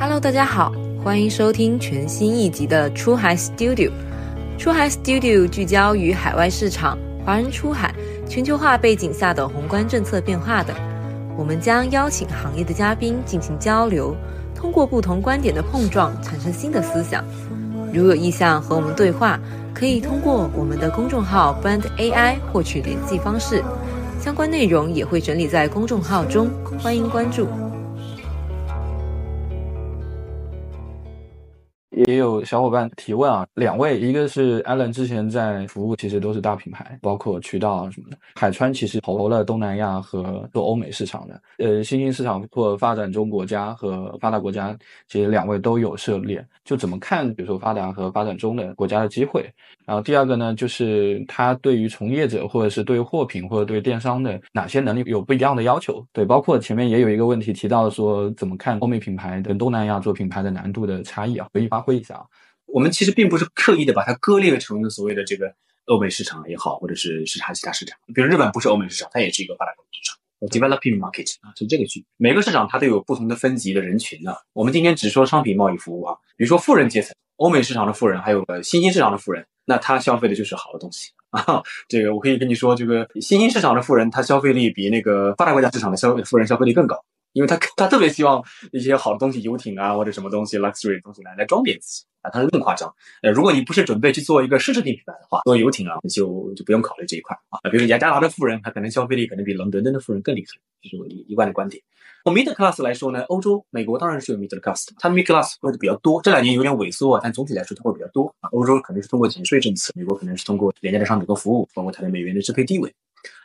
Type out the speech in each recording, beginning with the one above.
Hello，大家好，欢迎收听全新一集的出海 Studio。出海 Studio 聚焦于海外市场、华人出海、全球化背景下的宏观政策变化等。我们将邀请行业的嘉宾进行交流，通过不同观点的碰撞，产生新的思想。如有意向和我们对话，可以通过我们的公众号 Brand AI 获取联系方式，相关内容也会整理在公众号中，欢迎关注。也有小伙伴提问啊，两位，一个是 Allen 之前在服务，其实都是大品牌，包括渠道啊什么的。海川其实投了东南亚和做欧美市场的，呃，新兴市场或发展中国家和发达国家，其实两位都有涉猎。就怎么看，比如说发达和发展中的国家的机会。然后第二个呢，就是他对于从业者或者是对货品或者对电商的哪些能力有不一样的要求？对，包括前面也有一个问题提到说，怎么看欧美品牌跟东南亚做品牌的难度的差异啊？可以发挥一下啊。我们其实并不是刻意的把它割裂成所谓的这个欧美市场也好，或者是其他其他市场。比如日本不是欧美市场，它也是一个发达国家市场，developing market 啊，从这个去。每个市场它都有不同的分级的人群的。我们今天只说商品贸易服务啊，比如说富人阶层，欧美市场的富人，还有新兴市场的富人。那他消费的就是好的东西 啊，这个我可以跟你说，这个新兴市场的富人，他消费力比那个发达国家市场的消费富人消费力更高，因为他他特别希望一些好的东西，游艇啊或者什么东西 luxury 的东西来来装点自己啊，他是更夸张。呃，如果你不是准备去做一个奢侈品品牌的话，做游艇啊，就就不用考虑这一块啊。比如雅加达的富人，他可能消费力可能比伦敦的富人更厉害，这是我一一贯的观点。从 middle class 来说呢，欧洲、美国当然是有 middle class，的它 middle class 会的比较多。这两年有点萎缩啊，但总体来说它会比较多啊。欧洲肯定是通过减税政策，美国可能是通过廉价的商品和服务，包括它的美元的支配地位。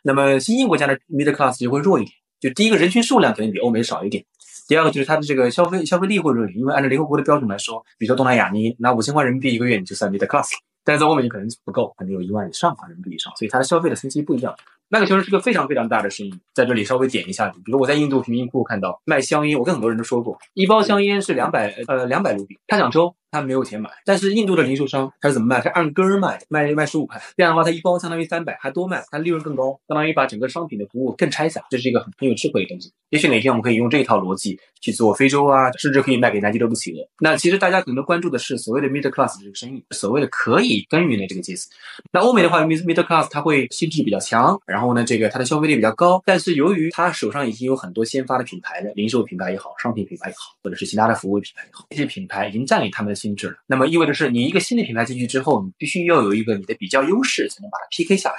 那么新兴国家的 middle class 就会弱一点，就第一个人群数量肯定比欧美少一点，第二个就是它的这个消费消费力会弱一点，因为按照联合国的标准来说，比如说东南亚，你拿五千块人民币一个月你就算 middle class，但是在欧美你可能不够，可能有一万以上人民币以上，所以它的消费的层级不一样。那个其实是个非常非常大的生意，在这里稍微点一下，比如我在印度贫民窟看到卖香烟，我跟很多人都说过，一包香烟是两百呃两百卢比，他想抽。他没有钱买，但是印度的零售商他是怎么卖？他按根儿卖，卖卖十五块。这样的话，他一包相当于三百，还多卖，他利润更高，相当于把整个商品的服务更拆散。这是一个很很有智慧的东西。也许哪天我们可以用这一套逻辑去做非洲啊，甚至可以卖给南极洲的企鹅。那其实大家可能关注的是所谓的 middle class 这个生意，所谓的可以耕耘的这个阶层。那欧美的话，middle middle class 它会心智比较强，然后然后呢，这个它的消费力比较高，但是由于它手上已经有很多先发的品牌了零售品牌也好，商品品牌也好，或者是其他的服务品牌也好，这些品牌已经占领他们的心智了。那么意味着是你一个新的品牌进去之后，你必须要有一个你的比较优势，才能把它 PK 下来。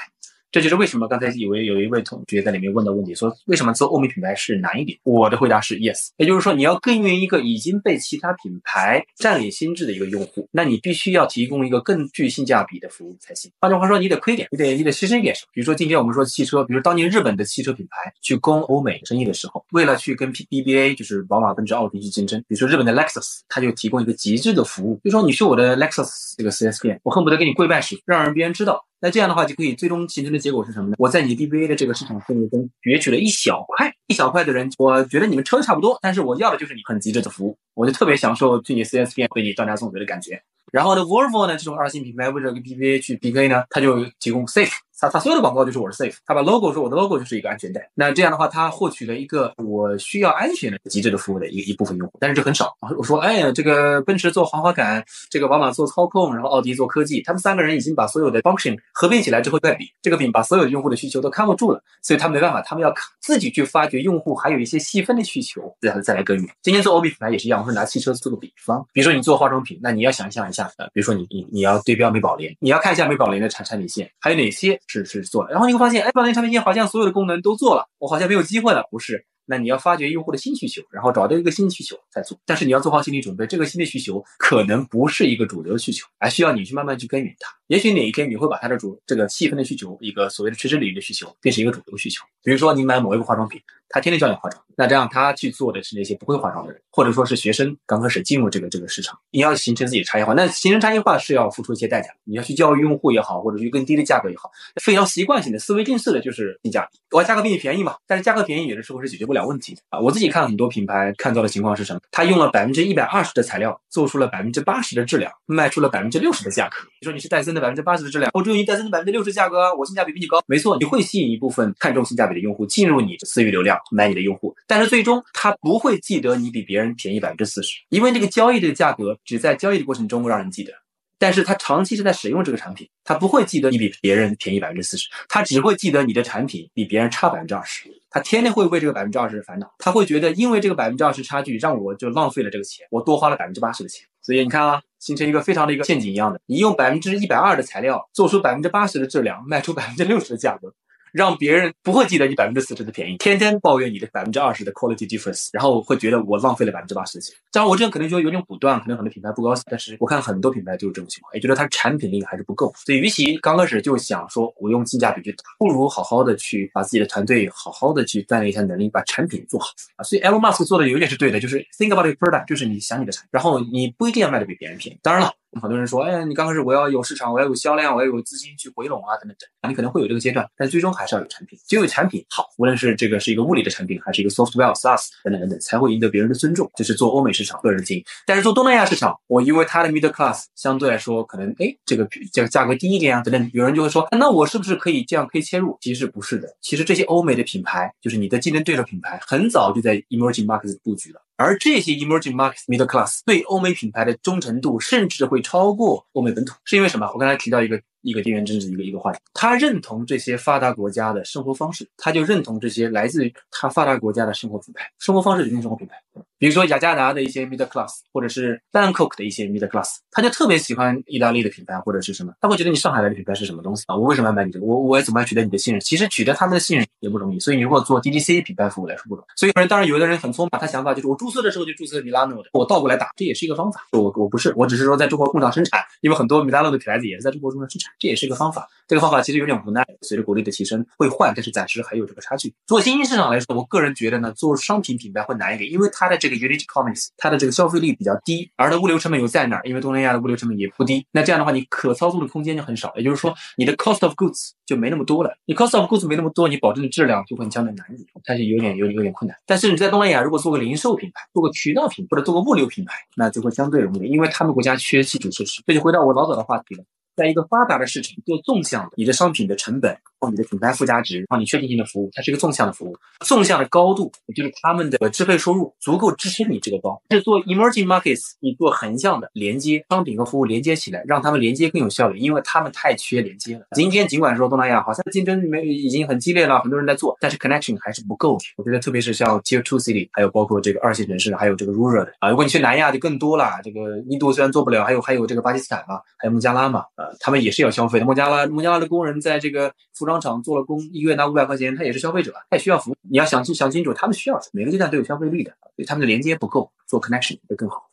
这就是为什么刚才以为有一位同学在里面问的问题，说为什么做欧美品牌是难一点？我的回答是 yes，也就是说你要耕耘一个已经被其他品牌占领心智的一个用户，那你必须要提供一个更具性价比的服务才行。换句话说，你得亏点，你得你得牺牲一点什么？比如说今天我们说汽车，比如当年日本的汽车品牌去攻欧美生意的时候，为了去跟 BBA 就是宝马、奔驰、奥迪去竞争，比如说日本的 Lexus，他就提供一个极致的服务，比如说你去我的 Lexus 这个 4S 店，我恨不得给你跪拜时，让人别人知道。那这样的话就可以最终形成的结果是什么呢？我在你 BBA 的这个市场份额中攫取了一小块，一小块的人，我觉得你们抽的差不多，但是我要的就是你很极致的服务，我就特别享受去你 4S 店为你断崖送水的感觉。然后呢，Volvo 呢这种二线品牌为了跟 BBA 去 PK 呢，它就提供 Safe。他他所有的广告就是我是 safe，他把 logo 说我的 logo 就是一个安全带。那这样的话，他获取了一个我需要安全的极致的服务的一一部分用户，但是这很少。我说，哎，这个奔驰做豪华感，这个宝马做操控，然后奥迪做科技，他们三个人已经把所有的 function 合并起来之后再比，这个饼把所有用户的需求都看不住了，所以他没办法，他们要自己去发掘用户还有一些细分的需求，然后再来耕耘。今天做欧米品牌也是一样，我说拿汽车做个比方，比如说你做化妆品，那你要想象一下，呃，比如说你你你要对标美宝莲，你要看一下美宝莲的产产品线还有哪些是是做了，然后。你会发现，哎，把那产品线好像所有的功能都做了，我好像没有机会了，不是？那你要发掘用户的新需求，然后找到一个新需求再做。但是你要做好心理准备，这个新的需求可能不是一个主流需求，还需要你去慢慢去耕耘它。也许哪一天你会把它的主这个细分的需求，一个所谓的垂直领域的需求，变成一个主流需求。比如说你买某一个化妆品，他天天教你化妆，那这样他去做的是那些不会化妆的人，或者说是学生刚开始进入这个这个市场。你要形成自己差异化，那形成差异化是要付出一些代价。你要去教育用户也好，或者去更低的价格也好，非常习惯性的思维定式的就是性价比，我价格比你便宜嘛。但是价格便宜有的时候是解决不了问题的啊。我。自己看很多品牌看到的情况是什么？他用了百分之一百二十的材料，做出了百分之八十的质量，卖出了百分之六十的价格。你说你是戴森的百分之八十的质量，我只有你戴森的百分之六十价格，我性价比比你高。没错，你会吸引一部分看重性价比的用户进入你的私域流量买你的用户，但是最终他不会记得你比别人便宜百分之四十，因为这个交易的价格只在交易的过程中让人记得。但是他长期是在使用这个产品，他不会记得你比别人便宜百分之四十，他只会记得你的产品比别人差百分之二十。他天天会为这个百分之二十烦恼，他会觉得因为这个百分之二十差距让我就浪费了这个钱，我多花了百分之八十的钱。所以你看啊，形成一个非常的一个陷阱一样的，你用百分之一百二的材料做出百分之八十的质量，卖出百分之六十的价格。让别人不会记得你百分之四十的便宜，天天抱怨你的百分之二十的 quality difference，然后会觉得我浪费了百分之八十的钱。当然，我这样可能就有点武断，可能很多品牌不高兴，但是我看很多品牌就是这种情况，也觉得它产品力还是不够。所以，与其刚开始就想说我用性价比去打，不如好好的去把自己的团队好好的去锻炼一下能力，把产品做好啊。所以，Elon Musk 做的有点是对的，就是 think about your product，就是你想你的产品，然后你不一定要卖的比别人便宜。当然了。很多人说，哎，你刚开始我要有市场，我要有销量，我要有资金去回笼啊，等等等。你可能会有这个阶段，但最终还是要有产品。只有产品好，无论是这个是一个物理的产品，还是一个 software SaaS 等等等等，才会赢得别人的尊重。这是做欧美市场个人经营。但是做东南亚市场，我因为它的 middle class 相对来说可能，哎，这个这个价格低一点啊，等等。有人就会说，那我是不是可以这样可以切入？其实不是的。其实这些欧美的品牌，就是你的竞争对手品牌，很早就在 emerging markets 布局了。而这些 emerging markets middle class 对欧美品牌的忠诚度，甚至会超过欧美本土，是因为什么？我刚才提到一个一个地缘政治一个一个话题，他认同这些发达国家的生活方式，他就认同这些来自于他发达国家的生活品牌，生活方式决定生活品牌。比如说雅加达的一些 middle class，或者是 Bangkok 的一些 middle class，他就特别喜欢意大利的品牌或者是什么，他会觉得你上海来的品牌是什么东西啊？我为什么要买你这个？我我怎么样取得你的信任？其实取得他们的信任也不容易，所以你如果做 DTC 品牌服务来说不容易。所以有人当然有的人很聪明，他想法就是我注册的时候就注册米拉诺的，我倒过来打，这也是一个方法。我我不是，我只是说在中国工厂生产，因为很多米拉诺的牌子也是在中国中生产，这也是一个方法。这个方法其实有点无奈，随着国力的提升会换，但是暂时还有这个差距。做新兴市场来说，我个人觉得呢，做商品品牌会难一点，因为它的这个 unit economics。它的这个消费力比较低，而它物流成本又在那儿，因为东南亚的物流成本也不低。那这样的话，你可操作的空间就很少，也就是说，你的 cost of goods 就没那么多了。你 cost of goods 没那么多，你保证的质量就会相对难一点，它是有点有有点困难。但是你在东南亚，如果做个零售品牌，做个渠道品或者做个物流品牌，那就会相对容易，因为他们国家缺基础设施。这就回到我老早的话题了。在一个发达的市场做纵向的，你的商品的成本，你的品牌附加值，然后你确定性的服务，它是一个纵向的服务。纵向的高度，也就是他们的支配收入足够支撑你这个包。是做 emerging markets，你做横向的连接，商品和服务连接起来，让他们连接更有效率，因为他们太缺连接了。今天尽管说东南亚好像竞争没已经很激烈了，很多人在做，但是 connection 还是不够。我觉得特别是像 tier two city，还有包括这个二线城市，还有这个 rural 的啊，如果你去南亚就更多了。这个印度虽然做不了，还有还有这个巴基斯坦嘛，还有孟加拉嘛，呃，他们也是要。消费的孟加拉，孟加拉的工人在这个服装厂做了工，一个月拿五百块钱，他也是消费者，他也需要服务。你要想清想清楚，他们需要什么，每个阶段都有消费力的，所以他们的连接不够，做 connection 会更好。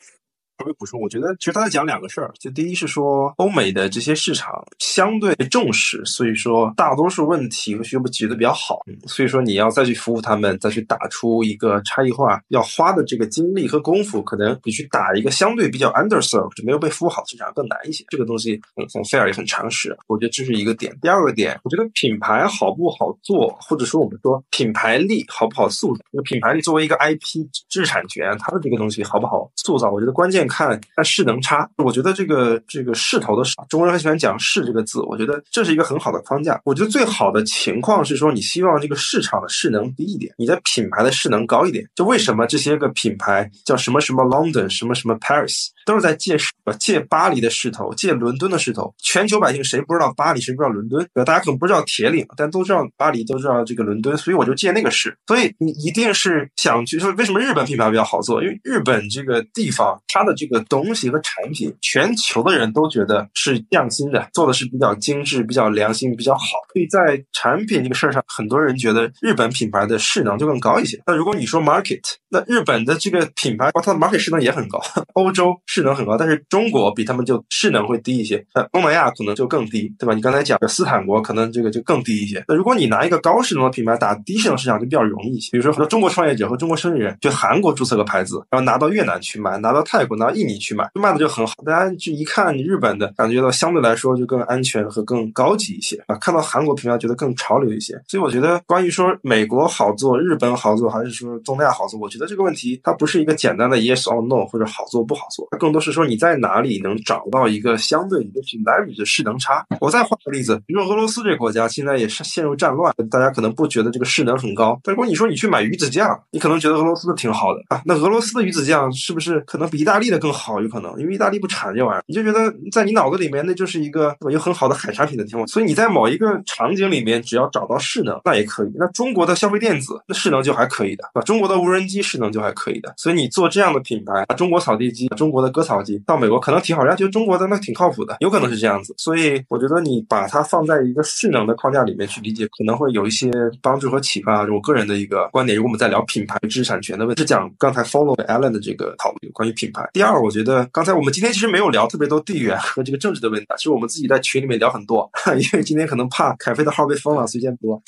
稍微补充，我觉得其实他在讲两个事儿，就第一是说欧美的这些市场相对重视，所以说大多数问题会学不解决的比较好，所以说你要再去服务他们，再去打出一个差异化，要花的这个精力和功夫，可能比去打一个相对比较 underserved 就没有被服务好的市场更难一些。这个东西很很 fair 也很常识，我觉得这是一个点。第二个点，我觉得品牌好不好做，或者说我们说品牌力好不好塑造，这个品牌力作为一个 IP 知识产权，它的这个东西好不好塑造，我觉得关键。看看势能差，我觉得这个这个势头的势，中国人很喜欢讲势这个字，我觉得这是一个很好的框架。我觉得最好的情况是说，你希望这个市场的势能低一点，你的品牌的势能高一点。就为什么这些个品牌叫什么什么 London，什么什么 Paris，都是在借势，借巴黎的势头，借伦敦的势头。全球百姓谁不知道巴黎，谁不知道伦敦？大家可能不知道铁岭，但都知道巴黎，都知道这个伦敦。所以我就借那个势。所以你一定是想去说，为什么日本品牌比较好做？因为日本这个地方，它的这个东西和产品，全球的人都觉得是匠心的，做的是比较精致、比较良心、比较好。所以在产品这个事儿上，很多人觉得日本品牌的势能就更高一些。那如果你说 market，那日本的这个品牌，它的 market 势能也很高，欧洲势能很高，但是中国比他们就势能会低一些。那东南亚可能就更低，对吧？你刚才讲的斯坦国可能这个就更低一些。那如果你拿一个高势能的品牌打低势能市场，就比较容易一些。比如说很多中国创业者和中国生意人去韩国注册个牌子，然后拿到越南去卖，拿到泰国。到印尼去卖，卖的就很好。大家就一看日本的，感觉到相对来说就更安全和更高级一些啊。看到韩国品牌，觉得更潮流一些。所以我觉得，关于说美国好做、日本好做，还是说东南亚好做，我觉得这个问题它不是一个简单的 yes or no 或者好做不好做，它更多是说你在哪里能找到一个相对你的品牌与的势能差。我再换个例子，比如说俄罗斯这个国家现在也是陷入战乱，大家可能不觉得这个势能很高，但如果你说你去买鱼子酱，你可能觉得俄罗斯的挺好的啊。那俄罗斯的鱼子酱是不是可能比意大利的更好？有可能，因为意大利不产这玩意儿，你就觉得在你脑子里面那就是一个有很好的海产品的地方。所以你在某一个场景里面，只要找到势能，那也可以。那中国的消费电子，那势能就还可以的，啊，中国的无人机势能就还可以的。所以你做这样的品牌，中国扫地机、中国的割草机，到美国可能挺好，人家觉得中国的那挺靠谱的，有可能是这样子。所以我觉得你把它放在一个势能的框架里面去理解，可能会有一些帮助和启发。我个人的一个观点，如果我们在聊品牌知识产权的问题，是讲刚才 follow Alan 的这个讨论关于品牌。二，我觉得刚才我们今天其实没有聊特别多地缘和这个政治的问题，其实我们自己在群里面聊很多，因为今天可能怕凯飞的号被封了，所以先播。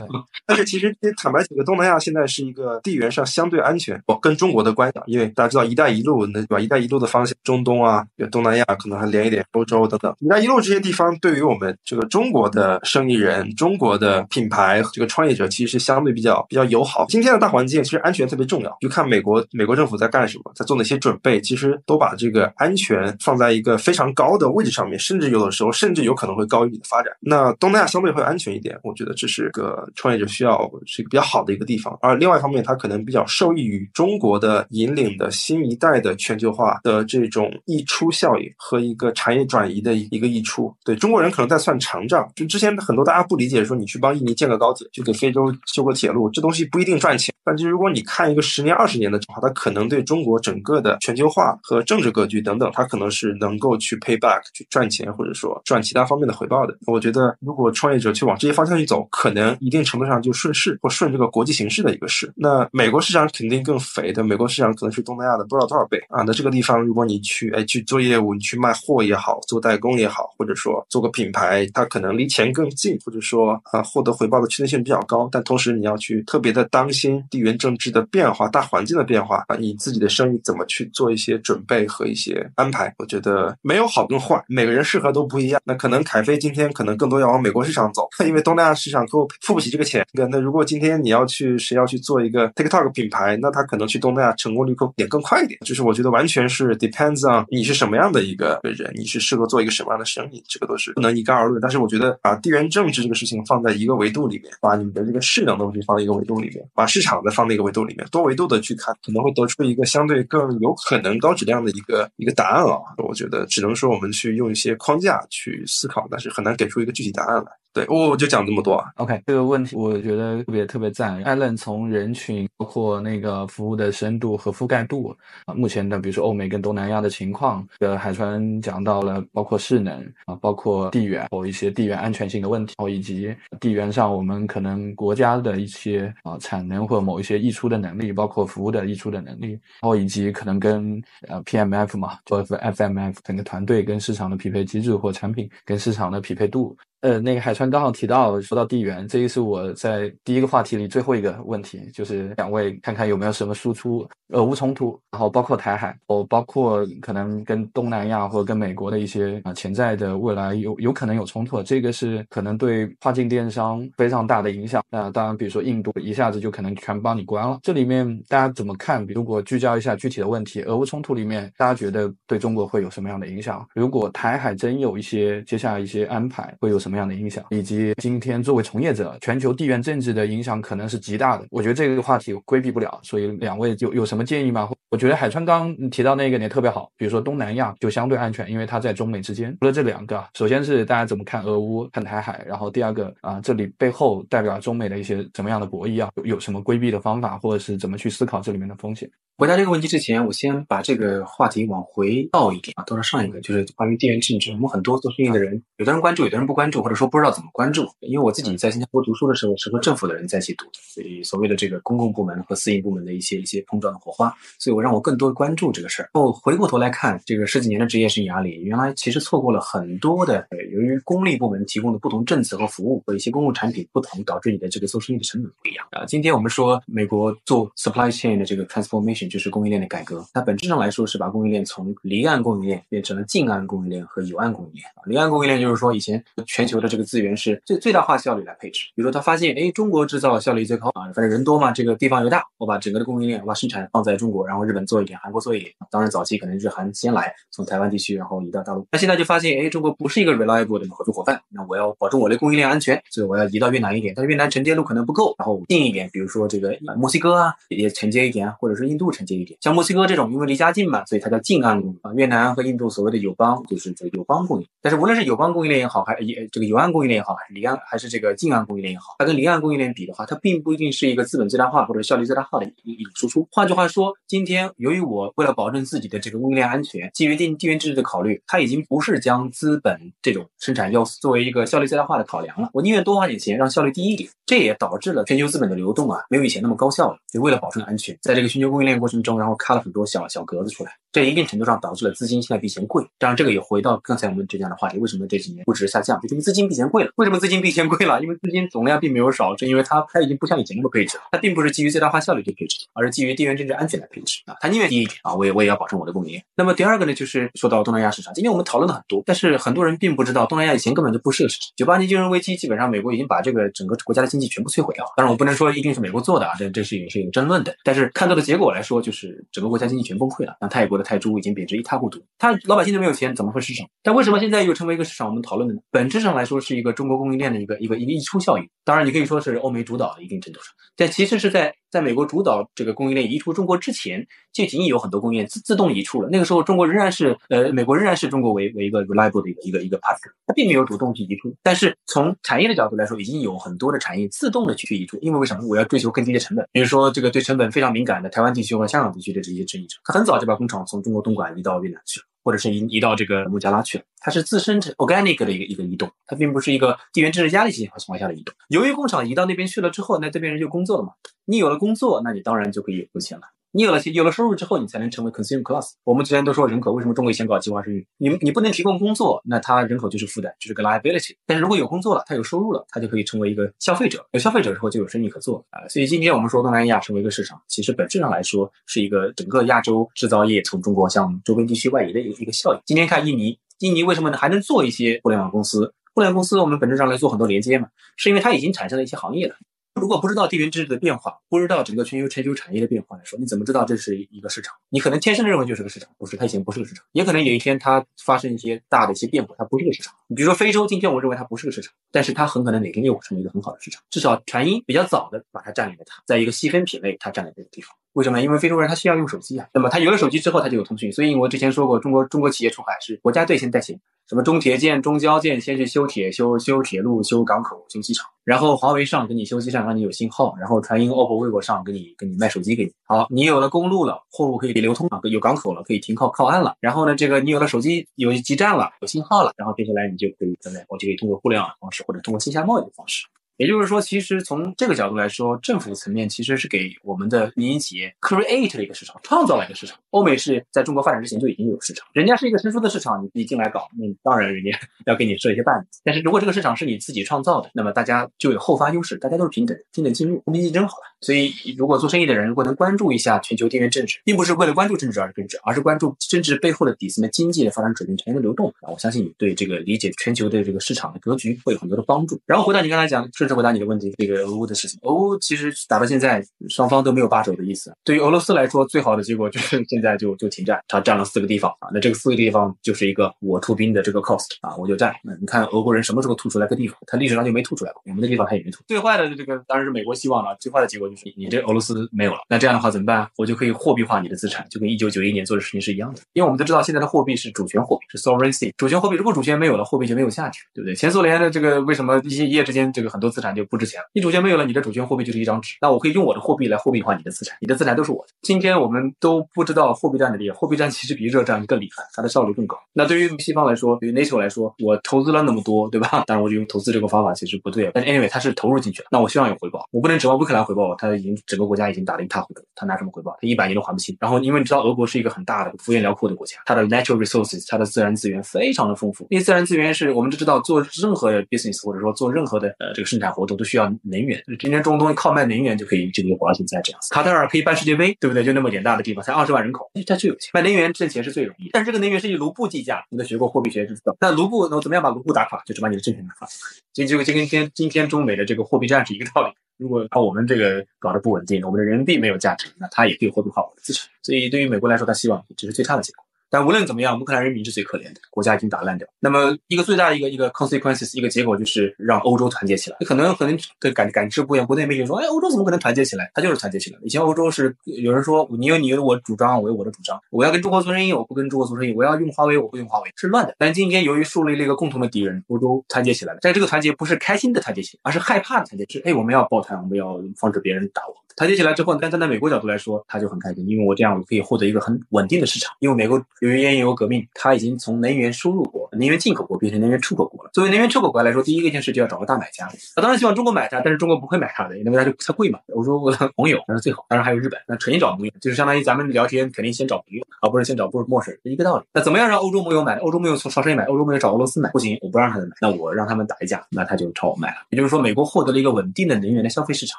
但是其实坦白讲，东南亚现在是一个地缘上相对安全，跟中国的关系，因为大家知道“一带一路”那对吧？“一带一路”的方向，中东啊，东南亚可能还连一点欧洲等等。“一带一路”这些地方对于我们这个中国的生意人、中国的品牌、这个创业者，其实是相对比较比较友好。今天的大环境其实安全特别重要，就看美国美国政府在干什么，在做哪些准备，其实其实都把这个安全放在一个非常高的位置上面，甚至有的时候甚至有可能会高于你的发展。那东南亚相对会安全一点，我觉得这是个创业者需要是一个比较好的一个地方。而另外一方面，它可能比较受益于中国的引领的新一代的全球化的这种溢出效应和一个产业转移的一个溢出。对中国人可能在算长账，就之前很多大家不理解，说你去帮印尼建个高铁，去给非洲修个铁路，这东西不一定赚钱。但是如果你看一个十年、二十年的话，它可能对中国整个的全球化和政治格局等等，它可能是能够去 pay back 去赚钱，或者说赚其他方面的回报的。我觉得，如果创业者去往这些方向去走，可能一定程度上就顺势或顺这个国际形势的一个势。那美国市场肯定更肥的，美国市场可能是东南亚的不知道多少倍啊。那这个地方，如果你去哎去做业务，你去卖货也好，做代工也好，或者说做个品牌，它可能离钱更近，或者说啊获得回报的确定性比较高。但同时你要去特别的当心地缘政治的变化、大环境的变化啊，你自己的生意怎么去做一些准备和一些安排？我觉得没有好跟坏，每个人适合都不一样。那可能凯飞今天可能更多要往美国市场走，因为东南亚市场客户付不起这个钱。那如果今天你要去谁要去做一个 TikTok 品牌，那他可能去东南亚成功率会点更快一点。就是我觉得完全是 depends on 你是什么样的一个人，你是适合做一个什么样的生意，这个都是不能一概而论。但是我觉得把地缘政治这个事情放在一个维度里面，把你们的这个势能东西放在一个维度里面，把市场的放在一个维度里面，多维度的去看，可能会得出一个相对更有可能高高质量的一个一个答案啊。我觉得只能说我们去用一些框架去思考，但是很难给出一个具体答案来。对，我就讲这么多。OK，这个问题我觉得特别特别赞。艾伦从人群，包括那个服务的深度和覆盖度啊，目前的比如说欧美跟东南亚的情况，呃，海川讲到了包括势能啊，包括地缘或一些地缘安全性的问题，然后以及地缘上我们可能国家的一些啊产能或某一些溢出的能力，包括服务的溢出的能力，然后以及可能跟呃 PMF 嘛，或者 FMF 整个团队跟市场的匹配机制或产品跟市场的匹配度。呃，那个海川刚好提到说到地缘，这个是我在第一个话题里最后一个问题，就是两位看看有没有什么输出俄乌冲突，然后包括台海，哦，包括可能跟东南亚或跟美国的一些啊潜在的未来有有可能有冲突，这个是可能对跨境电商非常大的影响。那当然，比如说印度一下子就可能全帮你关了，这里面大家怎么看？如果聚焦一下具体的问题，俄乌冲突里面大家觉得对中国会有什么样的影响？如果台海真有一些接下来一些安排，会有什么？什么样的影响，以及今天作为从业者，全球地缘政治的影响可能是极大的。我觉得这个话题规避不了，所以两位有有什么建议吗？我觉得海川刚提到那个也特别好，比如说东南亚就相对安全，因为它在中美之间。除了这两个，首先是大家怎么看俄乌、看台海，然后第二个啊，这里背后代表中美的一些怎么样的博弈啊，有有什么规避的方法，或者是怎么去思考这里面的风险？回答这个问题之前，我先把这个话题往回倒一点啊，倒到上一个，就是关于地缘政治。我们很多做生意的人，有的人关注，有的人不关注，或者说不知道怎么关注。因为我自己在新加坡读书的时候，是和政府的人在一起读的，所以所谓的这个公共部门和私营部门的一些一些碰撞的火花，所以我让我更多关注这个事儿。后回过头来看，这个十几年的职业生涯里，原来其实错过了很多的，由于公立部门提供的不同政策和服务和一些公共产品不同，导致你的这个做生意的成本不一样啊。今天我们说美国做 supply chain 的这个 transformation。就是供应链的改革。它本质上来说是把供应链从离岸供应链变成了近岸供应链和有岸供应链。离岸供应链就是说以前全球的这个资源是最最大化效率来配置。比如说他发现，哎，中国制造效率最高啊，反正人多嘛，这个地方又大，我把整个的供应链我把生产放在中国，然后日本做一点，韩国做一点。当然早期可能日韩先来，从台湾地区然后移到大陆。那现在就发现，哎，中国不是一个 reliable 的合作伙伴，那我要保证我的供应链安全，所以我要移到越南一点，但是越南承接路可能不够，然后近一点，比如说这个墨西哥啊也承接一点，或者是印度承接一点。像墨西哥这种，因为离家近嘛，所以它叫近岸供应啊。越南和印度所谓的友邦就是这个友邦供应。但是无论是友邦供应链也好，还也这个友岸供应链也好，还是离岸还是这个近岸供应链也好，它跟离岸供应链比的话，它并不一定是一个资本最大化或者效率最大化的一一种输出。换句话说，今天由于我为了保证自己的这个供应链安全，基于地地缘政治的考虑，它已经不是将资本这种生产要素作为一个效率最大化的考量了。我宁愿多花点钱，让效率低一点。这也导致了全球资本的流动啊，没有以前那么高效了。就为了保证安全，在这个全球供应链过程中，然后开了很多小小格子出来，这一定程度上导致了资金现在比以前贵。当然，这个也回到刚才我们之前的话题，为什么这几年估值下降？就因为资金比以前贵了。为什么资金比以前贵了？因为资金总量并没有少，是因为它它已经不像以前那么配置了。它并不是基于最大化效率去配置，而是基于地缘政治安全来配置啊。它宁愿低一点啊，我也我也要保证我的供应。那么第二个呢，就是说到东南亚市场，今天我们讨论了很多，但是很多人并不知道，东南亚以前根本就不是个市场。九八年金融危机，基本上美国已经把这个整个国家的经济全部摧毁掉。当然，我不能说一定是美国做的啊，这这是也是有争论的。但是看到的结果来说，说就是整个国家经济全崩溃了。那泰国的泰铢已经贬值一塌糊涂，他老百姓都没有钱，怎么会市场？但为什么现在又成为一个市场？我们讨论的呢？本质上来说是一个中国供应链的一个一个一个溢出效应。当然，你可以说是欧美主导的一定程度上，但其实是在在美国主导这个供应链移出中国之前，就已经有很多供应链自自动移出了。那个时候，中国仍然是呃，美国仍然是中国为为一个 reliable 的一个一个一个 partner，它并没有主动去移出。但是从产业的角度来说，已经有很多的产业自动的去移出，因为为什么？我要追求更低的成本。比如说，这个对成本非常敏感的台湾地区和香港地区的这些生意者，他很早就把工厂从中国东莞移到越南去了，或者是移移到这个孟加拉去了。它是自身 organic 的一个一个移动，它并不是一个地缘政治压力情况下的移动。由于工厂移到那边去了之后，那这边人就工作了嘛。你有了工作，那你当然就可以有钱了。你有了钱，有了收入之后，你才能成为 consumer class。我们之前都说人口，为什么中国以前搞计划生育？你你不能提供工作，那他人口就是负担，就是个 liability。但是如果有工作了，他有收入了，他就可以成为一个消费者。有消费者之后，就有生意可做啊。所以今天我们说东南亚成为一个市场，其实本质上来说是一个整个亚洲制造业从中国向周边地区外移的一个一个效应。今天看印尼，印尼为什么？还能做一些互联网公司？互联网公司我们本质上来做很多连接嘛，是因为它已经产生了一些行业了。如果不知道地缘政治的变化，不知道整个全球全球产业的变化来说，你怎么知道这是一个市场？你可能天生的认为就是个市场，不是？它以前不是个市场，也可能有一天它发生一些大的一些变化，它不是个市场。你比如说非洲，今天我认为它不是个市场，但是它很可能哪天又成为一个很好的市场。至少传音比较早的把它占领了，它在一个细分品类，它占领这个地方。为什么？因为非洲人他需要用手机啊，那么他有了手机之后，他就有通讯。所以我之前说过，中国中国企业出海是国家队先带行，什么中铁建、中交建先去修铁、修修铁路、修港口、修机场，然后华为上给你修机场，让你有信号，然后传音、OPPO、vivo 上给你给你卖手机给你。好，你有了公路了，货物可以流通啊，有港口了，可以停靠靠岸了。然后呢，这个你有了手机，有基站了，有信号了，然后接下来你就可以怎么样？我就可以通过互联网方式或者通过线下贸易的方式。也就是说，其实从这个角度来说，政府层面其实是给我们的民营企业 create 了一个市场，创造了一个市场。欧美是在中国发展之前就已经有市场，人家是一个成熟的市场，你自己进来搞，那当然人家 要给你设一些绊子。但是如果这个市场是你自己创造的，那么大家就有后发优势，大家都是平等，平等进入，公平竞争好了。所以，如果做生意的人如果能关注一下全球地缘政治，并不是为了关注政治而政治，而是关注政治背后的底层的经济的发展水平、产业的流动，啊，我相信你对这个理解全球的这个市场的格局会有很多的帮助。然后回到你刚才讲，是回答你的问题，这个俄乌的事情，俄乌其实打到现在，双方都没有罢手的意思。对于俄罗斯来说，最好的结果就是 现在就就停战，他占了四个地方啊，那这个四个地方就是一个我出兵的这个 cost 啊，我就占。那你看俄国人什么时候吐出来个地方？他历史上就没吐出来过，我们的地方他也没吐。最坏的这个当然是美国希望了，最坏的结果就是你这俄罗斯。没有了，那这样的话怎么办？我就可以货币化你的资产，就跟一九九一年做的事情是一样的。因为我们都知道，现在的货币是主权货币，是 sovereignty。主权货币如果主权没有了，货币就没有价值，对不对？前苏联的这个为什么一些一夜之间这个很多资资产就不值钱了？你主权没有了，你的主权货币就是一张纸。那我可以用我的货币来货币化你的资产，你的资产都是我的。今天我们都不知道货币战的厉害，货币战其实比热战更厉害，它的效率更高。那对于西方来说，对于 NATO 来说，我投资了那么多，对吧？当然，我就用投资这个方法其实不对，但是 anyway，它是投入进去了，那我希望有回报，我不能指望乌克兰回报，他已经整个国家已经打得一塌糊涂。他拿什么回报？他一百年都还不清。然后，因为你知道，俄国是一个很大的、幅员辽阔的国家，它的 natural resources，它的自然资源非常的丰富。因为自然资源是我们都知道，做任何的 business 或者说做任何的呃这个事生产活动都需要能源，今天中东靠卖能源就可以这个活到现在这样子。卡塔尔可以办世界杯，对不对？就那么点大的地方，才二十万人口，他就有钱，卖能源挣钱是最容易。但是这个能源是以卢布计价，你们学过货币学就知道。那卢布那怎么样把卢布打垮？就是把你的政权打垮。所以就就跟今天今天中美的这个货币战是一个道理。如果把我们这个搞得不稳定，我们的人民币没有价值，那它也可以货币化我的资产。所以对于美国来说，他希望这是最差的结果。但无论怎么样，乌克兰人民是最可怜的，国家已经打烂掉。那么一个最大的一个一个 consequences 一个结果就是让欧洲团结起来。可能可能的感感知不一样，国内媒体说，哎，欧洲怎么可能团结起来？他就是团结起来。以前欧洲是有人说你有你有我主张，我有我的主张，我要跟中国做生意，我不跟中国做生意，我要用华为，我不用华为，是乱的。但今天由于树立了一个共同的敌人，欧洲团结起来了。但这个团结不是开心的团结起来，而是害怕的团结，起来哎，我们要抱团，我们要防止别人打我。团结起来之后，但站在美国角度来说，他就很开心，因为我这样我可以获得一个很稳定的市场。因为美国由于原油革命，它已经从能源输入国、能源进口国变成能源出口国了。作为能源出口国来说，第一个件事就要找个大买家。他当然希望中国买它，但是中国不会买它的，因为它就它贵嘛。欧洲朋友那是最好，当然还有日本，那纯找盟友，就是相当于咱们聊天肯定先找朋友，而不是先找不陌生人，一个道理。那怎么样让欧洲盟友买？欧洲盟友从朝鲜买，欧洲盟友找俄罗斯买，不行，我不让他们买，那我让他们打一架，那他就朝我卖了。也就是说，美国获得了一个稳定的能源的消费市场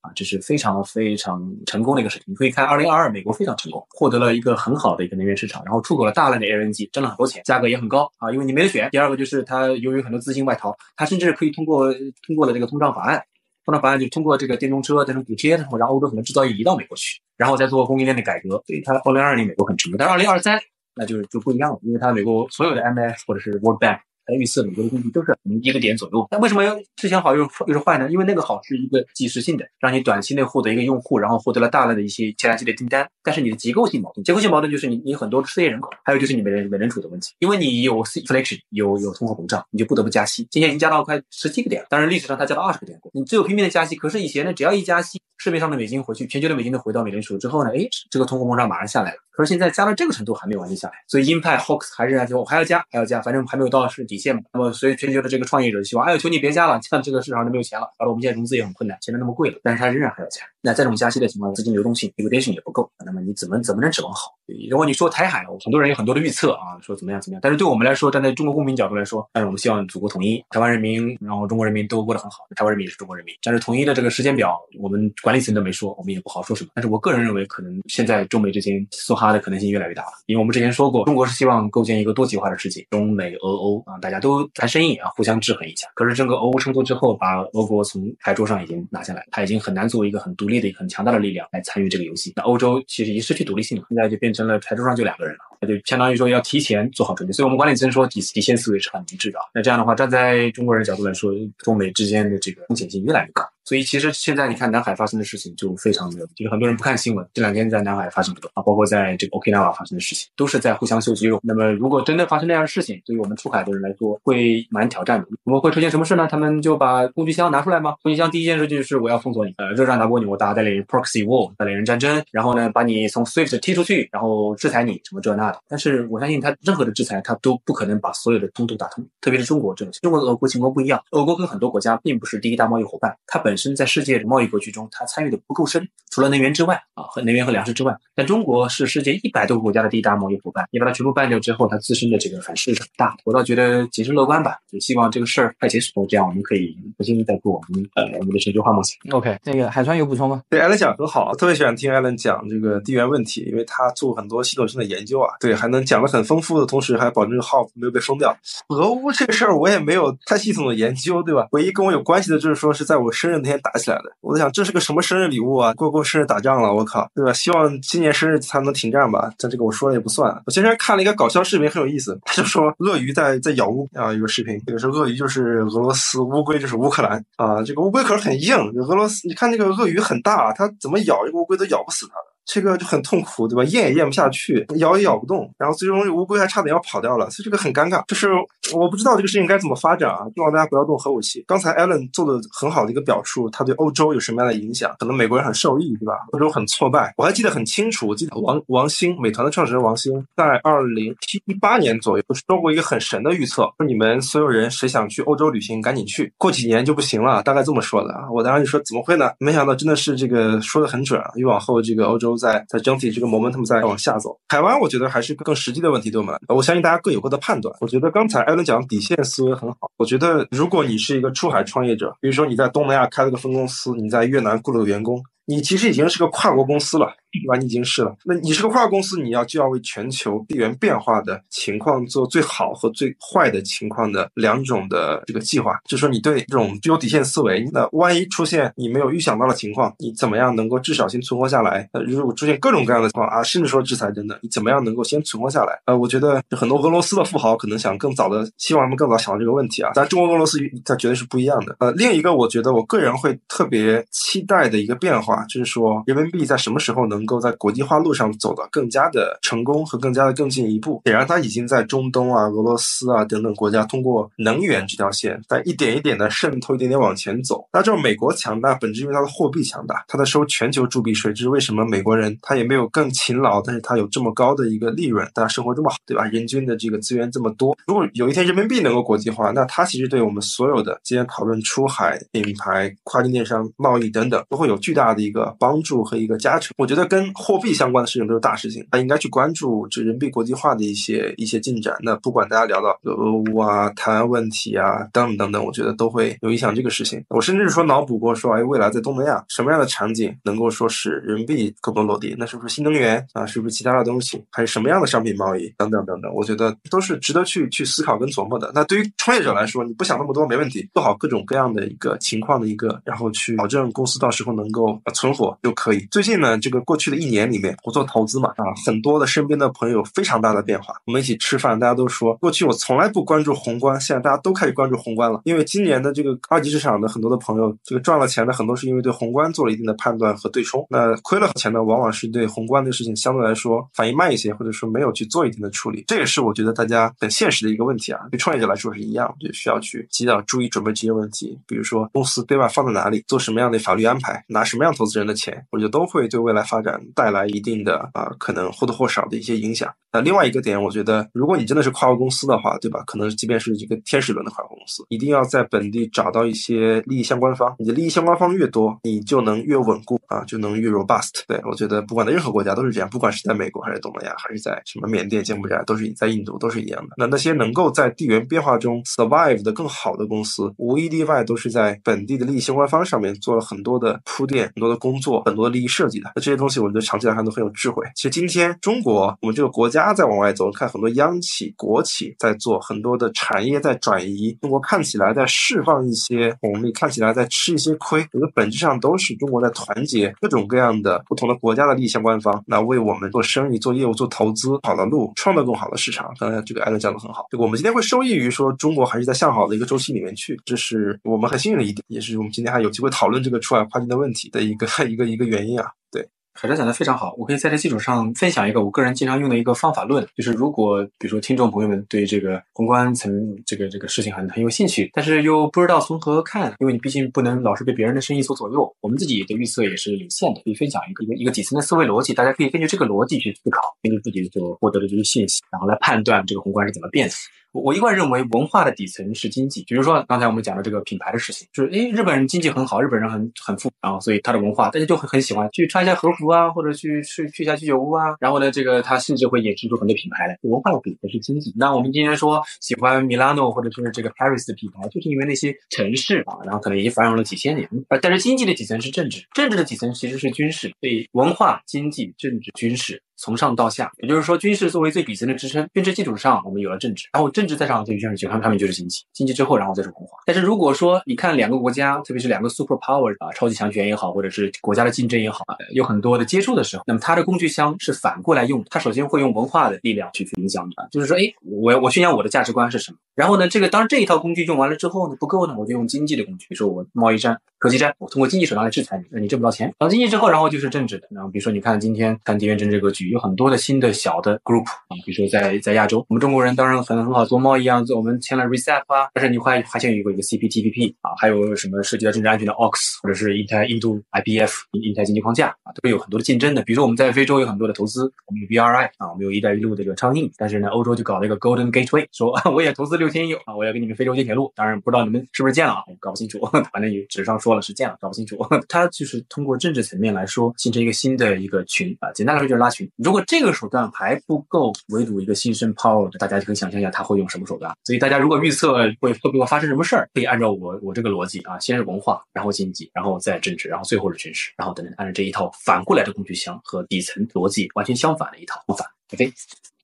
啊，这是非常非常成功的。一个事情，你可以看，二零二二美国非常成功，获得了一个很好的一个能源市场，然后出口了大量的 LNG，挣了很多钱，价格也很高啊，因为你没得选。第二个就是它由于很多资金外逃，它甚至可以通过通过了这个通胀法案，通胀法案就通过这个电动车这种补贴，然后让欧洲很多制造业移到美国去，然后再做供应链的改革，所以它二零二二年美国很成功。但是二零二三那就就不一样了，因为它美国所有的 MF 或者是 World Bank。它预测美国的经济都是一个点左右，那为什么之前好又是又是坏呢？因为那个好是一个即时性的，让你短期内获得一个用户，然后获得了大量的一些天然气的订单。但是你的结构性矛盾，结构性矛盾就是你你很多失业人口，还有就是你美人美人储的问题，因为你有 inflation 有有通货膨胀，你就不得不加息。今天已经加到快十七个点了，当然历史上它加到二十个点过，你只有拼命的加息。可是以前呢，只要一加息，市面上的美金回去，全球的美金都回到美联储之后呢，哎，这个通货膨胀马上下来了。可是现在加到这个程度还没有完全下来，所以鹰派 Hawks 还是说还要加，还要加，反正还没有到是底线嘛。那么所以全球的这个创业者希望，哎呦，求你别加了，像这个市场上没有钱了，搞得我们现在融资也很困难，钱都那么贵了，但是他仍然还要加。那在这种加息的情况，资金流动性 liquidation 也不够，那么你怎么怎么能指望好？如果你说台海，很多人有很多的预测啊，说怎么样怎么样，但是对我们来说，站在中国公民角度来说，但是我们希望祖国统一，台湾人民，然后中国人民都过得很好，台湾人民也是中国人民。但是统一的这个时间表，我们管理层都没说，我们也不好说什么。但是我个人认为，可能现在中美之间梭哈的可能性越来越大了。因为我们之前说过，中国是希望构建一个多极化的世界，中美俄欧啊，大家都谈生意啊，互相制衡一下。可是整个俄乌冲突之后，把俄国从牌桌上已经拿下来，他已经很难作为一个很独立的、很强大的力量来参与这个游戏。那欧洲其实已经失去独立性了，现在就变成了牌桌上就两个人了，那就相当于说要提前做好准备。所以我们管理层说底底线思维是很明智的。那这样的话，站在中国人角度来说，中美之间的这个风险性越来越高。所以其实现在你看南海发生的事情就非常的，就是很多人不看新闻，这两天在南海发生很多啊，包括在这个 Okinawa 发生的事情，都是在互相秀肌肉。那么如果真的发生那样的事情，对于我们出海的人来说，会蛮挑战的。我们会出现什么事呢？他们就把工具箱拿出来吗？工具箱第一件事就是我要封锁你，呃，热战打过你，我打代理人 proxy war，代理人战争，然后呢，把你从 Swift 踢出去，然后制裁你，什么这那的。但是我相信他任何的制裁，他都不可能把所有的通都打通，特别是中国这种，中国和俄国情况不一样，俄国跟很多国家并不是第一大贸易伙伴，它本身在世界贸贸易格局中，它参与的不够深，除了能源之外啊，和能源和粮食之外，但中国是世界一百多个国家的第一大贸易伙伴，你把它全部办掉之后，它自身的这个反噬是很大。我倒觉得谨慎乐观吧，就希望这个事儿快结束，这样我们可以重新再做我们呃我们的全球化梦想。OK，那个海川有补充吗？对艾伦讲很好，特别喜欢听艾伦讲这个地缘问题，因为他做很多系统性的研究啊，对，还能讲的很丰富的同时，还保证号没有被封掉。俄乌这事儿我也没有太系统的研究，对吧？唯一跟我有关系的就是说是在我生日那天打起来的。我在想这是个什么生日礼物啊？过过生日打仗了，我靠，对吧？希望今年生日才能停战吧。但这个我说了也不算。我今天看了一个搞笑视频，很有意思。他就说鳄鱼在在咬乌啊，有个视频，这个是鳄鱼就是俄罗斯，乌龟就是乌克兰啊。这个乌龟壳很硬，俄罗斯你看那个鳄鱼很大，它怎么咬一个乌龟都咬不死它的。这个就很痛苦，对吧？咽也咽不下去，咬也咬不动，然后最终乌龟还差点要跑掉了，所以这个很尴尬。就是我不知道这个事情该怎么发展啊！希望大家不要动核武器。刚才 Alan 做的很好的一个表述，他对欧洲有什么样的影响？可能美国人很受益，对吧？欧洲很挫败。我还记得很清楚，我记得王王兴，美团的创始人王兴，在二零一八年左右说过一个很神的预测，说你们所有人谁想去欧洲旅行，赶紧去，过几年就不行了，大概这么说的啊。我当时就说怎么会呢？没想到真的是这个说的很准啊！越往后这个欧洲。在在整体这个 momentum 在往下走，台湾我觉得还是更实际的问题，对吗？我相信大家各有各的判断。我觉得刚才 Alan 讲底线思维很好。我觉得，如果你是一个出海创业者，比如说你在东南亚开了个分公司，你在越南雇了个员工。你其实已经是个跨国公司了，对吧？你已经是了。那你是个跨国公司，你要就要为全球地缘变化的情况做最好和最坏的情况的两种的这个计划。就说你对这种具有底线思维，那万一出现你没有预想到的情况，你怎么样能够至少先存活下来？呃，如果出现各种各样的情况啊，甚至说制裁等等，你怎么样能够先存活下来？呃，我觉得很多俄罗斯的富豪可能想更早的，希望他们更早想到这个问题啊。但中国俄罗斯它绝对是不一样的。呃，另一个我觉得我个人会特别期待的一个变化。就是说，人民币在什么时候能够在国际化路上走得更加的成功和更加的更进一步？显然，它已经在中东啊、俄罗斯啊等等国家通过能源这条线，在一点一点的渗透，一点点往前走。那这种美国强大，本质因为它的货币强大，它的收全球铸币税。这是为什么美国人他也没有更勤劳，但是他有这么高的一个利润，大家生活这么好，对吧？人均的这个资源这么多。如果有一天人民币能够国际化，那它其实对我们所有的今天讨论出海、品牌、跨境电商、贸易等等，都会有巨大的一个帮。助和一个加成，我觉得跟货币相关的事情都是大事情，他应该去关注这人民币国际化的一些一些进展。那不管大家聊到俄乌啊、台湾问题啊等等等等，我觉得都会有影响这个事情。我甚至说脑补过说，哎，未来在东南亚什么样的场景能够说是人民币更多落地？那是不是新能源啊？是不是其他的东西？还是什么样的商品贸易等等等等？我觉得都是值得去去思考跟琢磨的。那对于创业者来说，你不想那么多没问题，做好各种各样的一个情况的一个，然后去保证公司到时候能够存活。就可以。最近呢，这个过去的一年里面，我做投资嘛，啊，很多的身边的朋友非常大的变化。我们一起吃饭，大家都说，过去我从来不关注宏观，现在大家都开始关注宏观了。因为今年的这个二级市场的很多的朋友，这个赚了钱的很多是因为对宏观做了一定的判断和对冲。那亏了钱的，往往是对宏观的事情相对来说反应慢一些，或者说没有去做一定的处理。这也是我觉得大家很现实的一个问题啊。对创业者来说是一样，就需要去及早注意准备这些问题，比如说公司对外放在哪里，做什么样的法律安排，拿什么样投资人的钱。我觉得都会对未来发展带来一定的啊，可能或多或少的一些影响。那另外一个点，我觉得，如果你真的是跨国公司的话，对吧？可能即便是一个天使轮的跨国公司，一定要在本地找到一些利益相关方。你的利益相关方越多，你就能越稳固啊，就能越 robust。对我觉得，不管在任何国家都是这样，不管是在美国还是东南亚，还是在什么缅甸、柬埔寨，都是在印度都是一样的。那那些能够在地缘变化中 survive 的更好的公司，无一例外都是在本地的利益相关方上面做了很多的铺垫、很多的工作、很多的利益设计的。那这些东西，我觉得长期来看都很有智慧。其实今天中国，我们这个国家家在往外走，看很多央企、国企在做很多的产业在转移，中国看起来在释放一些红利，看起来在吃一些亏。我觉得本质上都是中国在团结各种各样的不同的国家的利益相关方，那为我们做生意、做业务、做投资好的路，创造更好的市场。刚才这个艾伦讲的很好，这个我们今天会受益于说中国还是在向好的一个周期里面去，这是我们很幸运的一点，也是我们今天还有机会讨论这个出海跨境的问题的一个 一个一个原因啊。对。海哲讲的非常好，我可以在这基础上分享一个我个人经常用的一个方法论，就是如果比如说听众朋友们对这个宏观层这个这个事情很很有兴趣，但是又不知道从何看，因为你毕竟不能老是被别人的生意所左右，我们自己的预测也是有限的，可以分享一个一个一个底层的思维逻辑，大家可以根据这个逻辑去思考，根据自己所获得的这些信息，然后来判断这个宏观是怎么变的。我我一贯认为，文化的底层是经济。比如说刚才我们讲的这个品牌的事情，就是诶，日本人经济很好，日本人很很富，然后所以他的文化大家就很很喜欢去穿一下和服啊，或者去去去一下居酒屋啊。然后呢，这个他甚至会衍生出很多品牌来。文化的底层是经济。那我们今天说喜欢米拉诺或者是这个 Paris 的品牌，就是因为那些城市啊，然后可能已经繁荣了几千年。但是经济的底层是政治，政治的底层其实是军事。所以文化、经济、政治、军事。从上到下，也就是说，军事作为最底层的支撑，军事基础上，我们有了政治，然后政治再上就军事，他们他们就是经济，经济之后，然后再是文化。但是如果说你看两个国家，特别是两个 super power 啊，超级强权也好，或者是国家的竞争也好，有很多的接触的时候，那么它的工具箱是反过来用，它首先会用文化的力量去去影响的，就是说，哎，我我宣扬我的价值观是什么？然后呢，这个当然这一套工具用完了之后呢，不够呢，我就用经济的工具，比如说我贸易战、科技战，我通过经济手段来制裁你，让你挣不到钱。然后经济之后，然后就是政治的，然后比如说你看今天看地缘政治格局，有很多的新的。小的 group 啊，比如说在在亚洲，我们中国人当然很很好做贸易啊，做我们签了 RCEP 啊，但是你还还签有一个一个 CPTPP 啊，还有什么涉及到政治安全的 OX，或者是印太印度 IPF 印太经济框架啊，都有很多的竞争的。比如说我们在非洲有很多的投资，我们有 BRI 啊，我们有一带一路的这个倡议，但是呢，欧洲就搞了一个 Golden Gateway，说 我也投资六千亿啊，我要给你们非洲建铁路，当然不知道你们是不是建了啊，搞不清楚，反正也纸上说。了是建了，搞不清楚。它就是通过政治层面来说，形成一个新的一个群啊，简单来说就是拉群。如果这个手段还不够围堵一个新生 power，大家就可以想象一下他会用什么手段。所以大家如果预测会会不会发生什么事儿，可以按照我我这个逻辑啊，先是文化，然后经济，然后再政治，然后最后是军事，然后等等，按照这一套反过来的工具箱和底层逻辑完全相反的一套方法。OK。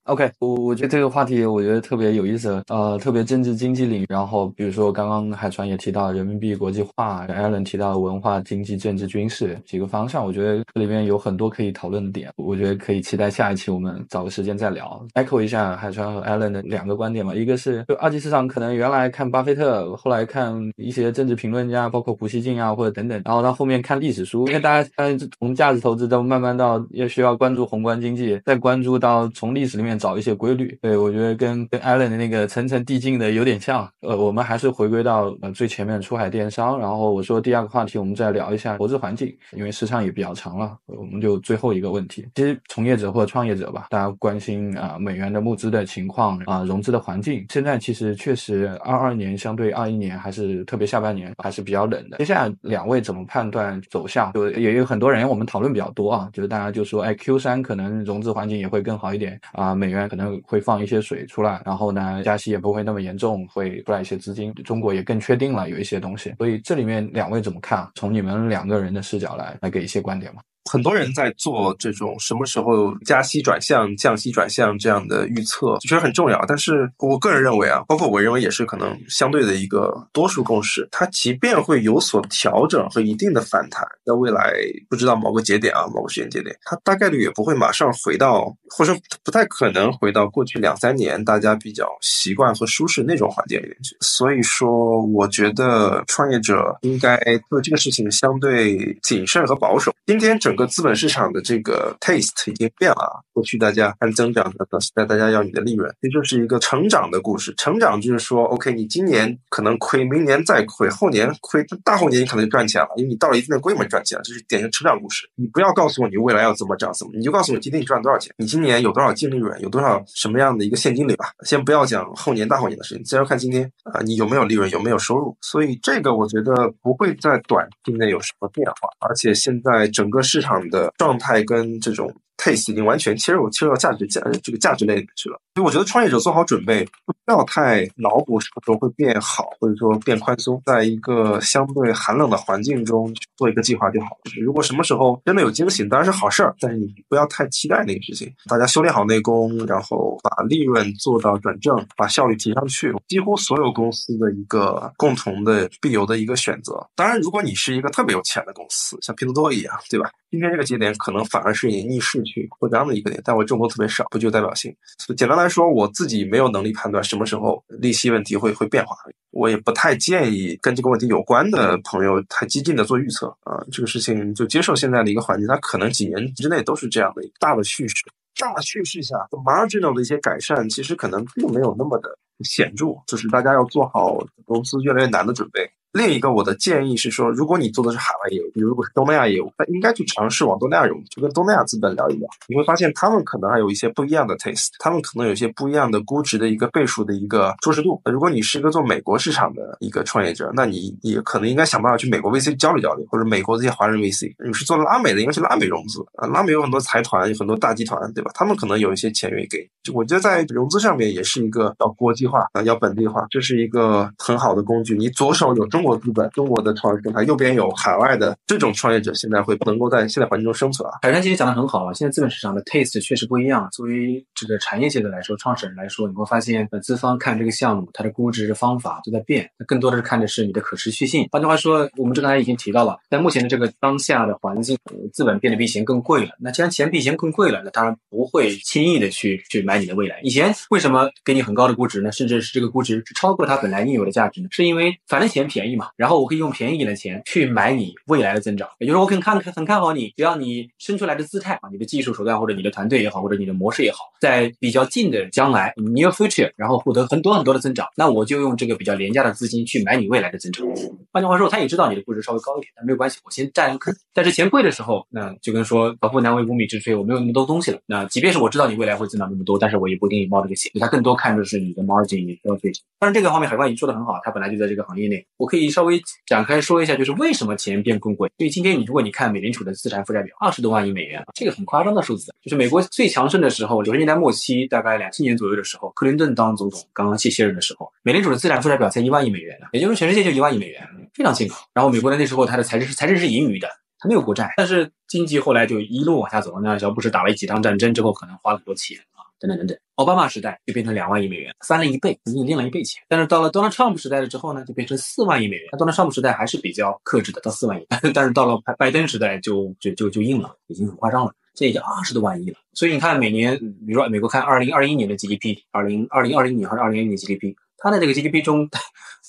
OK，我我觉得这个话题我觉得特别有意思，呃，特别政治经济领域。然后比如说刚刚海川也提到人民币国际化，Allen 提到文化、经济、政治、军事几个方向，我觉得这里面有很多可以讨论的点。我觉得可以期待下一期我们找个时间再聊，echo 一下海川和 Allen 的两个观点嘛。一个是就二级市场可能原来看巴菲特，后来看一些政治评论家，包括胡锡进啊或者等等，然后到后面看历史书，因为大家嗯从价值投资都慢慢到要需要关注宏观经济，再关注到从历史里面找一些规律。对，我觉得跟跟 Allen 的那个层层递进的有点像。呃，我们还是回归到呃最前面出海电商。然后我说第二个话题，我们再聊一下投资环境，因为时长也比较长了。我们就最后一个问题，其实从业者或者创业者吧，大家关心啊美元的募资的情况啊融资的环境。现在其实确实二二年相对二一年还是特别下半年还是比较冷的。接下来两位怎么判断走向？就也有很多人我们讨论比较多啊，就是大家就说，哎，Q 三可能融资环境也会更好一点啊，美美元可能会放一些水出来，然后呢，加息也不会那么严重，会出来一些资金，中国也更确定了有一些东西。所以这里面两位怎么看？从你们两个人的视角来来给一些观点吗？很多人在做这种什么时候加息转向、降息转向这样的预测，其实很重要。但是我个人认为啊，包括我认为也是可能相对的一个多数共识，它即便会有所调整和一定的反弹，在未来不知道某个节点啊、某个时间节点，它大概率也不会马上回到，或者说不太可能回到过去两三年大家比较习惯和舒适那种环境里面去。所以说，我觉得创业者应该做这个事情相对谨慎和保守。今天整。整个资本市场的这个 taste 已经变了啊！过去大家看增长的，现在大家要你的利润，这就是一个成长的故事。成长就是说，OK，你今年可能亏，明年再亏，后年亏，大后年你可能就赚钱了，因为你到了一定的规模赚钱了，这是典型成长故事。你不要告诉我你未来要怎么涨，怎么，你就告诉我今天你赚多少钱，你今年有多少净利润，有多少什么样的一个现金流吧。先不要讲后年、大后年的事情，先要看今天啊，你有没有利润，有没有收入。所以这个我觉得不会在短期内有什么变化，而且现在整个市场场的状态跟这种。taste 已经完全切入切入到价值价这个价值类里面去了，所以我觉得创业者做好准备，不要太脑补什么时候会变好，或者说变宽松，在一个相对寒冷的环境中去做一个计划就好。了如果什么时候真的有惊喜，当然是好事儿，但是你不要太期待那个事情。大家修炼好内功，然后把利润做到转正，把效率提上去，几乎所有公司的一个共同的必由的一个选择。当然，如果你是一个特别有钱的公司，像拼多多一样，对吧？今天这个节点可能反而是你逆势。去扩张的一个点，但我众多特别少，不具有代表性。所以简单来说，我自己没有能力判断什么时候利息问题会会变化，我也不太建议跟这个问题有关的朋友太激进的做预测啊。这个事情就接受现在的一个环境，它可能几年之内都是这样的一个大的叙事。大叙事下，marginal 的一些改善其实可能并没有那么的显著，就是大家要做好融资越来越难的准备。另一个我的建议是说，如果你做的是海外业务，比如如果是东南亚业务，那应该去尝试往东南亚融，就跟东南亚资本聊一聊，你会发现他们可能还有一些不一样的 taste，他们可能有一些不一样的估值的一个倍数的一个舒适度。如果你是一个做美国市场的一个创业者，那你也可能应该想办法去美国 VC 交流交流，或者美国这些华人 VC。你是做拉美的，应该去拉美融资啊，拉美有很多财团，有很多大集团，对吧？他们可能有一些钱愿意给。就我觉得在融资上面也是一个要国际化啊，要本地化，这是一个很好的工具。你左手有中国资本，中国。的创业平台右边有海外的这种创业者，现在会能够在现在环境中生存啊。海山其实讲的很好啊，现在资本市场的 taste 确实不一样。作为这个产业界的来说，创始人来说，你会发现，呃，资方看这个项目，它的估值方法都在变，那更多的是看的是你的可持续性。换句话说，我们这刚才已经提到了，在目前的这个当下的环境，资本变得比以前更贵了。那既然钱比以前更贵了，那当然不会轻易的去去买你的未来。以前为什么给你很高的估值呢？甚至是这个估值是超过它本来应有的价值呢？是因为反正钱便宜嘛，然后我可以用便宜点的钱。去买你未来的增长，也就是说，我很看很看好你，只要你生出来的姿态啊，你的技术手段或者你的团队也好，或者你的模式也好，在比较近的将来 near future，然后获得很多很多的增长，那我就用这个比较廉价的资金去买你未来的增长。换句话说，他也知道你的估值稍微高一点，但没有关系，我先占一个坑。但是钱贵的时候，那就跟说“巧妇难为无米之炊”，我没有那么多东西了。那即便是我知道你未来会增长那么多，但是我也不一定冒这个险。他更多看的是你的毛、你的 profit。当然，这个方面海关已经说的很好，他本来就在这个行业内，我可以。稍微展开说一下，就是为什么钱变更贵。所以今天你如果你看美联储的资产负债表，二十多万亿美元，这个很夸张的数字。就是美国最强盛的时候，九十年代末期，大概两千年左右的时候，克林顿当总统刚刚卸卸任的时候，美联储的资产负债表才一万亿美元呢，也就是全世界就一万亿美元，非常健康。然后美国的那时候它的财政是财政是盈余的。它没有国债，但是经济后来就一路往下走。那小布什打了几场战争之后，可能花了很多钱，等等等等。奥巴马时代就变成两万亿美元，翻了一倍，已经练了一倍钱。但是到了 Donald Trump 时代了之后呢，就变成四万亿美元。那 Donald Trump 时代还是比较克制的，到四万亿。但是到了拜拜登时代就就就就硬了，已经很夸张了，这已经二十多万亿了。所以你看，每年比如说美国看二零二一年的 GDP，二零二零二零年还是二零二一年 GDP。它的这个 GDP 中，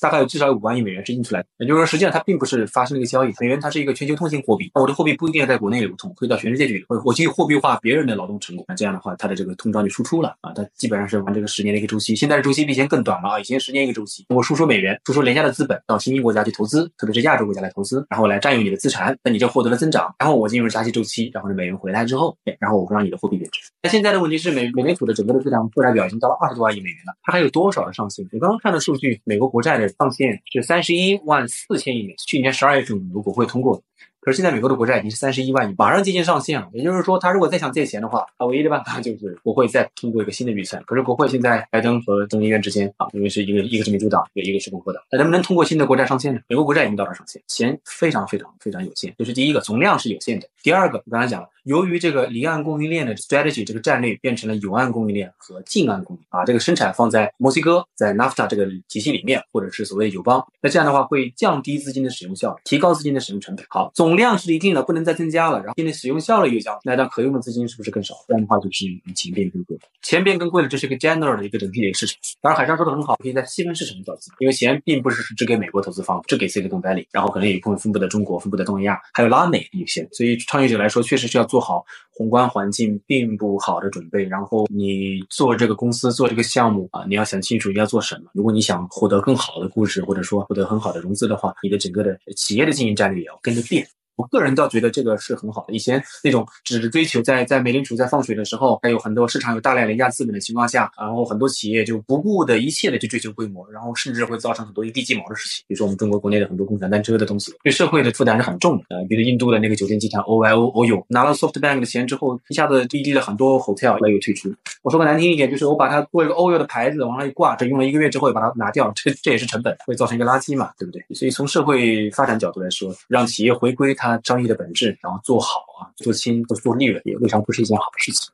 大概有至少有五万亿美元是印出来的，也就是说，实际上它并不是发生了一个交易。美元它是一个全球通行货币，那我的货币不一定要在国内流通，可以到全世界去。我我去货币化别人的劳动成果，那这样的话，它的这个通胀就输出了啊。它基本上是玩这个十年的一个周期，现在的周期比以前更短了啊。以前十年一个周期，我输出美元，输出廉价的资本到新兴国家去投资，特别是亚洲国家来投资，然后来占用你的资产，那你就获得了增长。然后我进入加息周期，然后呢，美元回来之后，然后我会让你的货币贬值。那现在的问题是，美美联储的整个的资产负债表已经到了二十多万亿美元了，它还有多少的上限？我刚刚看的数据。美国国债的上限是三十一万四千亿美元，去年十二月份美国国会通过。可是现在美国的国债已经是三十一万亿，马上接近上限了。也就是说，他如果再想借钱的话，他唯一的办法就是国会再通过一个新的预算。可是国会现在拜登和众议院之间啊，因为是一个一个是民主党，一个一个是共和党，那能不能通过新的国债上限呢？美国国债已经到了上限，钱非常非常非常有限。这是第一个，总量是有限的。第二个，我刚才讲了。由于这个离岸供应链的 strategy 这个战略变成了有岸供应链和近岸供应，把这个生产放在墨西哥，在 NAFTA 这个体系里面，或者是所谓友邦，那这样的话会降低资金的使用效率，提高资金的使用成本。好，总量是一定的，不能再增加了，然后现在使用效率又降，那它可用的资金是不是更少？这样的话就是钱变更贵，钱变更贵了，这是一个 general 的一个整体的一个市场。当然，海上说的很好，可以在细分市场找资，因为钱并不是只给美国投资方，只给 Silicon Valley，然后可能有一部分分布在中国，分布在东南亚，还有拉美一些。所以创业者来说，确实是要做做好宏观。环境并不好的准备，然后你做这个公司做这个项目啊，你要想清楚你要做什么。如果你想获得更好的估值，或者说获得很好的融资的话，你的整个的企业的经营战略也要跟着变。我个人倒觉得这个是很好的。以前那种只追求在在美联储在放水的时候，还有很多市场有大量廉价资本的情况下，然后很多企业就不顾的一切的去追求规模，然后甚至会造成很多一地鸡毛的事情。比如说我们中国国内的很多共享单车的东西，对社会的负担是很重的。呃，比如印度的那个酒店集团 OYO OYO 拿了 SoftBank 的钱之后，一下子滴滴了很多 hotel 来又退出。我说个难听一点，就是我把它做一个 OYO 的牌子往上一挂，这用了一个月之后把它拿掉，这这也是成本，会造成一个垃圾嘛，对不对？所以从社会发展角度来说，让企业回归它商业的本质。然后做好啊，做轻做做利润，也未尝不是一件好事情。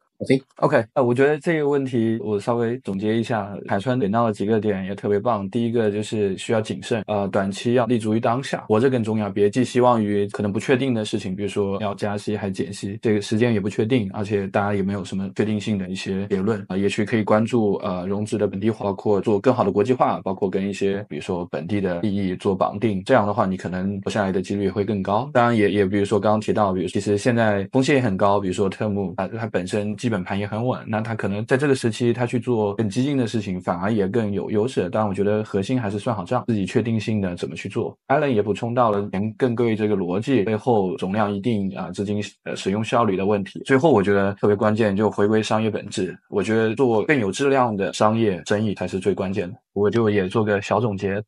OK，呃，我觉得这个问题我稍微总结一下，海川点到了几个点也特别棒。第一个就是需要谨慎，呃，短期要立足于当下，活着更重要，别寄希望于可能不确定的事情，比如说要加息还减息，这个时间也不确定，而且大家也没有什么确定性的一些结论啊。也许可以关注呃融资的本地化，包括做更好的国际化，包括跟一些比如说本地的利益做绑定，这样的话你可能活下来的几率会更高。当然也也比如说刚刚提到，比如其实现在风险也很高，比如说特木啊，它本身基本盘也很稳，那他可能在这个时期，他去做更激进的事情，反而也更有优势。但，我觉得核心还是算好账，自己确定性的怎么去做。Allen 也补充到了连更贵这个逻辑背后总量一定啊资金呃使用效率的问题。最后，我觉得特别关键就回归商业本质，我觉得做更有质量的商业生意才是最关键的。我就也做个小总结，